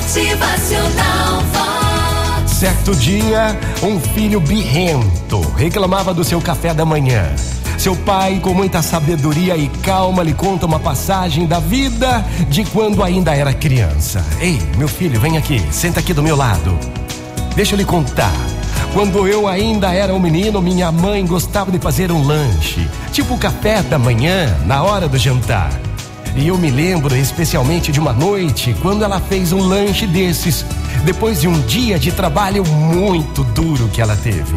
Motivacional Vox. Certo dia, um filho birrento reclamava do seu café da manhã. Seu pai, com muita sabedoria e calma, lhe conta uma passagem da vida de quando ainda era criança. Ei, meu filho, vem aqui, senta aqui do meu lado. Deixa eu lhe contar. Quando eu ainda era um menino, minha mãe gostava de fazer um lanche, tipo café da manhã, na hora do jantar. E eu me lembro especialmente de uma noite quando ela fez um lanche desses, depois de um dia de trabalho muito duro que ela teve.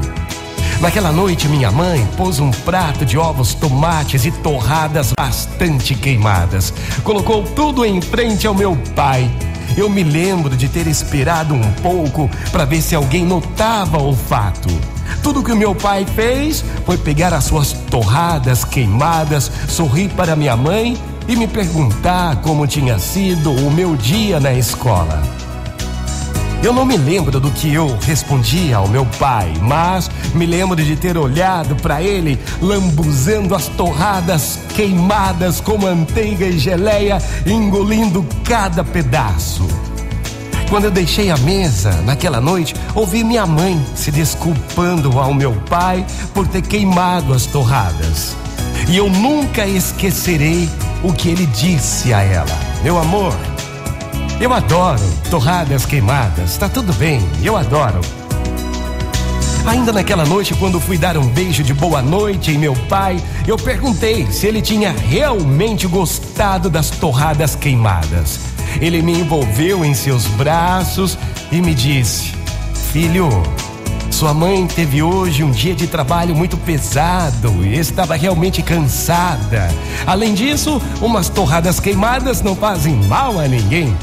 Naquela noite, minha mãe pôs um prato de ovos, tomates e torradas bastante queimadas. Colocou tudo em frente ao meu pai. Eu me lembro de ter esperado um pouco para ver se alguém notava o fato. Tudo que o meu pai fez foi pegar as suas torradas queimadas, sorrir para minha mãe e me perguntar como tinha sido o meu dia na escola. Eu não me lembro do que eu respondia ao meu pai, mas me lembro de ter olhado para ele lambuzando as torradas queimadas com manteiga e geleia, engolindo cada pedaço. Quando eu deixei a mesa naquela noite, ouvi minha mãe se desculpando ao meu pai por ter queimado as torradas. E eu nunca esquecerei o que ele disse a ela: Meu amor, eu adoro torradas queimadas, tá tudo bem, eu adoro. Ainda naquela noite, quando fui dar um beijo de boa noite em meu pai, eu perguntei se ele tinha realmente gostado das torradas queimadas. Ele me envolveu em seus braços e me disse: Filho, sua mãe teve hoje um dia de trabalho muito pesado e estava realmente cansada. Além disso, umas torradas queimadas não fazem mal a ninguém.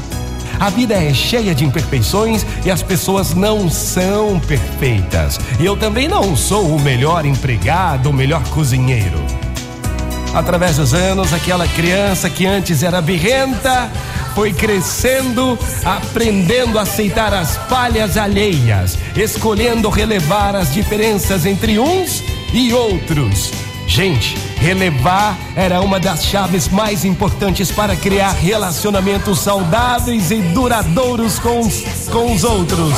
A vida é cheia de imperfeições e as pessoas não são perfeitas. E eu também não sou o melhor empregado, o melhor cozinheiro. Através dos anos, aquela criança que antes era birrenta foi crescendo, aprendendo a aceitar as falhas alheias, escolhendo relevar as diferenças entre uns e outros. Gente, relevar era uma das chaves mais importantes para criar relacionamentos saudáveis e duradouros com os, com os outros.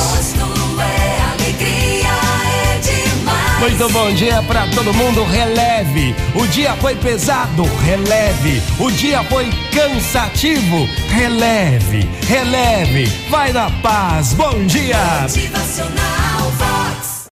Muito bom dia para todo mundo. Releve. O dia foi pesado. Releve. O dia foi cansativo. Releve. Releve. Vai na paz. Bom dia. Motivacional